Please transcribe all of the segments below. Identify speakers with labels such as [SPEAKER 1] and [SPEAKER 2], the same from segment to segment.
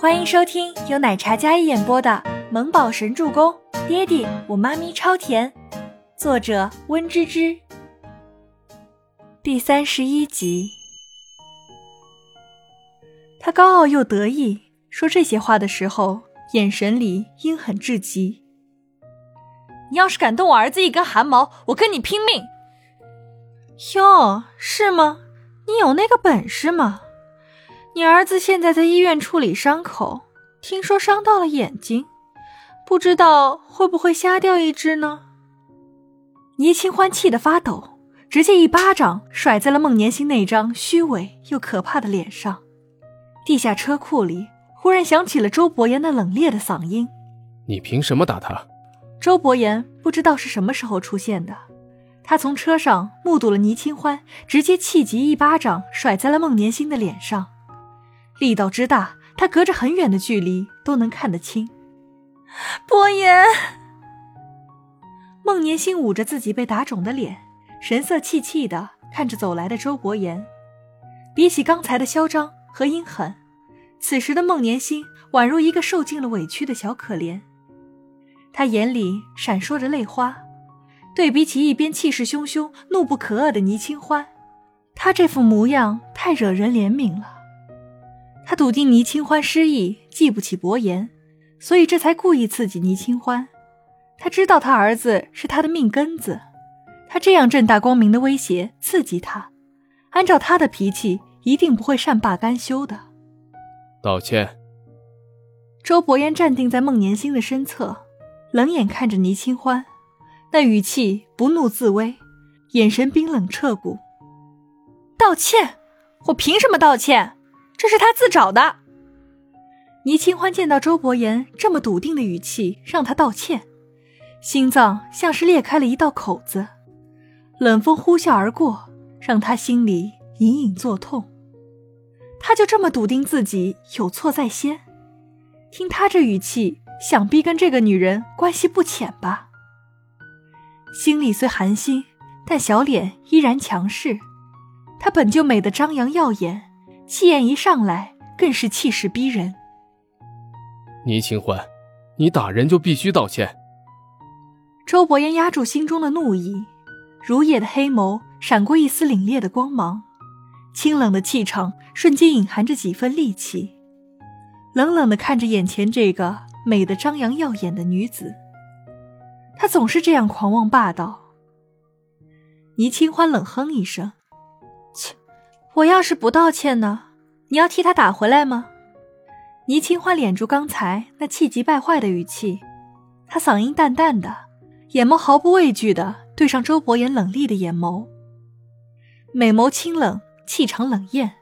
[SPEAKER 1] 欢迎收听由奶茶嘉一演播的《萌宝神助攻》，爹地我妈咪超甜，作者温芝芝。第三十一集，他高傲又得意，说这些话的时候，眼神里阴狠至极。
[SPEAKER 2] 你要是敢动我儿子一根汗毛，我跟你拼命！
[SPEAKER 1] 哟，是吗？你有那个本事吗？你儿子现在在医院处理伤口，听说伤到了眼睛，不知道会不会瞎掉一只呢？倪清欢气得发抖，直接一巴掌甩在了孟年星那张虚伪又可怕的脸上。地下车库里忽然响起了周伯言那冷冽的嗓音：“
[SPEAKER 3] 你凭什么打他？”
[SPEAKER 1] 周伯言不知道是什么时候出现的，他从车上目睹了倪清欢直接气急一巴掌甩在了孟年星的脸上。力道之大，他隔着很远的距离都能看得清。
[SPEAKER 2] 伯言，
[SPEAKER 1] 孟年星捂着自己被打肿的脸，神色气气的看着走来的周伯言。比起刚才的嚣张和阴狠，此时的孟年星宛如一个受尽了委屈的小可怜。他眼里闪烁着泪花，对比起一边气势汹汹、怒不可遏的倪清欢，他这副模样太惹人怜悯了。他笃定倪清欢失忆，记不起伯言，所以这才故意刺激倪清欢。他知道他儿子是他的命根子，他这样正大光明的威胁刺激他，按照他的脾气，一定不会善罢甘休的。
[SPEAKER 3] 道歉。
[SPEAKER 1] 周伯言站定在孟年星的身侧，冷眼看着倪清欢，那语气不怒自威，眼神冰冷彻骨。
[SPEAKER 2] 道歉？我凭什么道歉？这是他自找的。
[SPEAKER 1] 倪清欢见到周伯言这么笃定的语气，让他道歉，心脏像是裂开了一道口子，冷风呼啸而过，让他心里隐隐作痛。他就这么笃定自己有错在先，听他这语气，想必跟这个女人关系不浅吧。心里虽寒心，但小脸依然强势。她本就美得张扬耀眼。气焰一上来，更是气势逼人。
[SPEAKER 3] 倪清欢，你打人就必须道歉。
[SPEAKER 1] 周伯言压住心中的怒意，如夜的黑眸闪过一丝凛冽的光芒，清冷的气场瞬间隐含着几分戾气，冷冷的看着眼前这个美得张扬耀眼的女子。他总是这样狂妄霸道。倪清欢冷哼一声。我要是不道歉呢？你要替他打回来吗？倪清欢敛住刚才那气急败坏的语气，他嗓音淡淡的，眼眸毫不畏惧的对上周伯言冷厉的眼眸，美眸清冷，气场冷艳。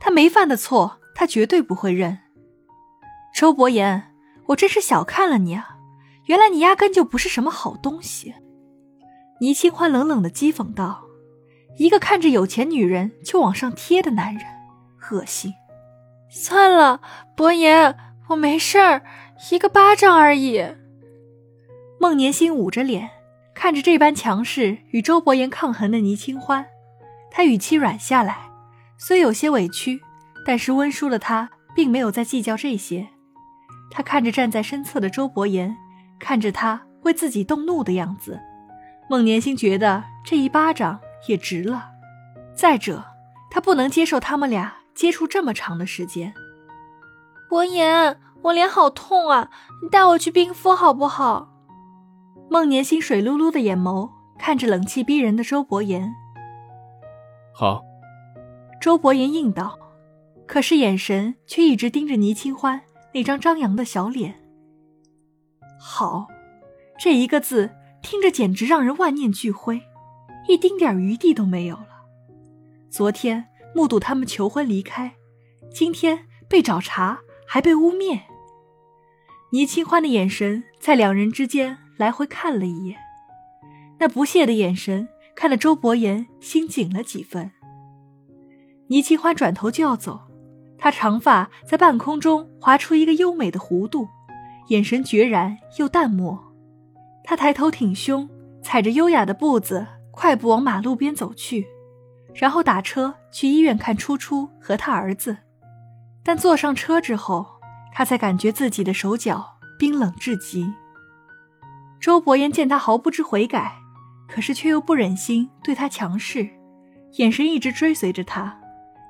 [SPEAKER 1] 他没犯的错，他绝对不会认。周伯言，我真是小看了你啊！原来你压根就不是什么好东西。倪清欢冷冷的讥讽道。一个看着有钱女人就往上贴的男人，恶心。
[SPEAKER 2] 算了，伯言，我没事儿，一个巴掌而已。
[SPEAKER 1] 孟年心捂着脸，看着这般强势与周伯言抗衡的倪清欢，他语气软下来，虽有些委屈，但是温书的他并没有再计较这些。他看着站在身侧的周伯言，看着他为自己动怒的样子，孟年心觉得这一巴掌。也值了。再者，他不能接受他们俩接触这么长的时间。
[SPEAKER 2] 伯言，我脸好痛啊，你带我去冰敷好不好？
[SPEAKER 1] 孟年星水漉漉的眼眸看着冷气逼人的周伯言。
[SPEAKER 3] 好。
[SPEAKER 1] 周伯言应道，可是眼神却一直盯着倪清欢那张张扬的小脸。好，这一个字听着简直让人万念俱灰。一丁点余地都没有了。昨天目睹他们求婚离开，今天被找茬还被污蔑。倪清欢的眼神在两人之间来回看了一眼，那不屑的眼神看得周伯言心紧了几分。倪清欢转头就要走，她长发在半空中划出一个优美的弧度，眼神决然又淡漠。她抬头挺胸，踩着优雅的步子。快步往马路边走去，然后打车去医院看初初和他儿子。但坐上车之后，他才感觉自己的手脚冰冷至极。周伯言见他毫不知悔改，可是却又不忍心对他强势，眼神一直追随着他，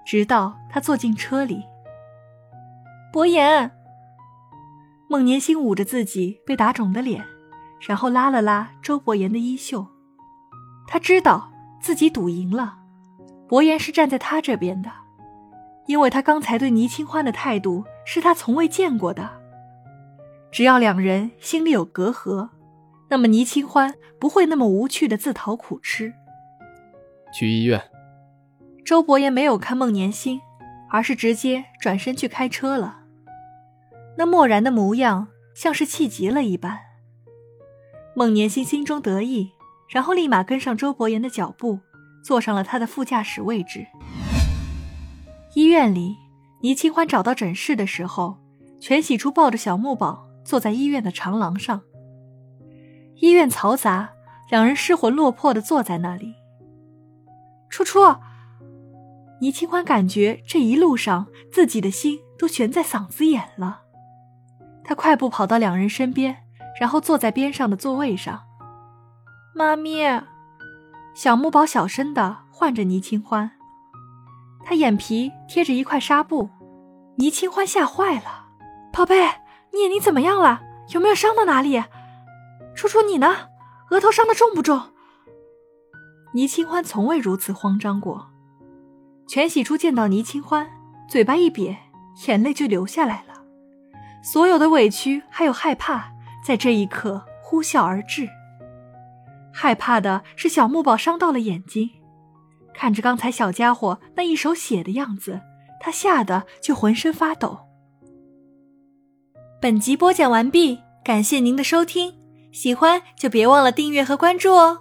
[SPEAKER 1] 直到他坐进车里。
[SPEAKER 2] 伯言，
[SPEAKER 1] 孟年星捂着自己被打肿的脸，然后拉了拉周伯言的衣袖。他知道自己赌赢了，伯言是站在他这边的，因为他刚才对倪清欢的态度是他从未见过的。只要两人心里有隔阂。那么倪清欢不会那么无趣的自讨苦吃。
[SPEAKER 3] 去医院。
[SPEAKER 1] 周伯言没有看孟年星，而是直接转身去开车了。那漠然的模样像是气急了一般。孟年星心中得意，然后立马跟上周伯言的脚步，坐上了他的副驾驶位置。医院里，倪清欢找到诊室的时候，全喜初抱着小木宝坐在医院的长廊上。医院嘈杂，两人失魂落魄的坐在那里。初初，倪清欢感觉这一路上自己的心都悬在嗓子眼了。他快步跑到两人身边，然后坐在边上的座位上。
[SPEAKER 2] 妈咪，
[SPEAKER 1] 小木宝小声的唤着倪清欢，他眼皮贴着一块纱布。倪清欢吓坏了：“
[SPEAKER 2] 宝贝，你眼睛怎么样了？有没有伤到哪里？”楚楚，你呢？额头伤的重不重？
[SPEAKER 1] 倪清欢从未如此慌张过。全喜初见到倪清欢，嘴巴一瘪，眼泪就流下来了。所有的委屈还有害怕，在这一刻呼啸而至。害怕的是小木宝伤到了眼睛，看着刚才小家伙那一手血的样子，他吓得就浑身发抖。本集播讲完毕，感谢您的收听。喜欢就别忘了订阅和关注哦。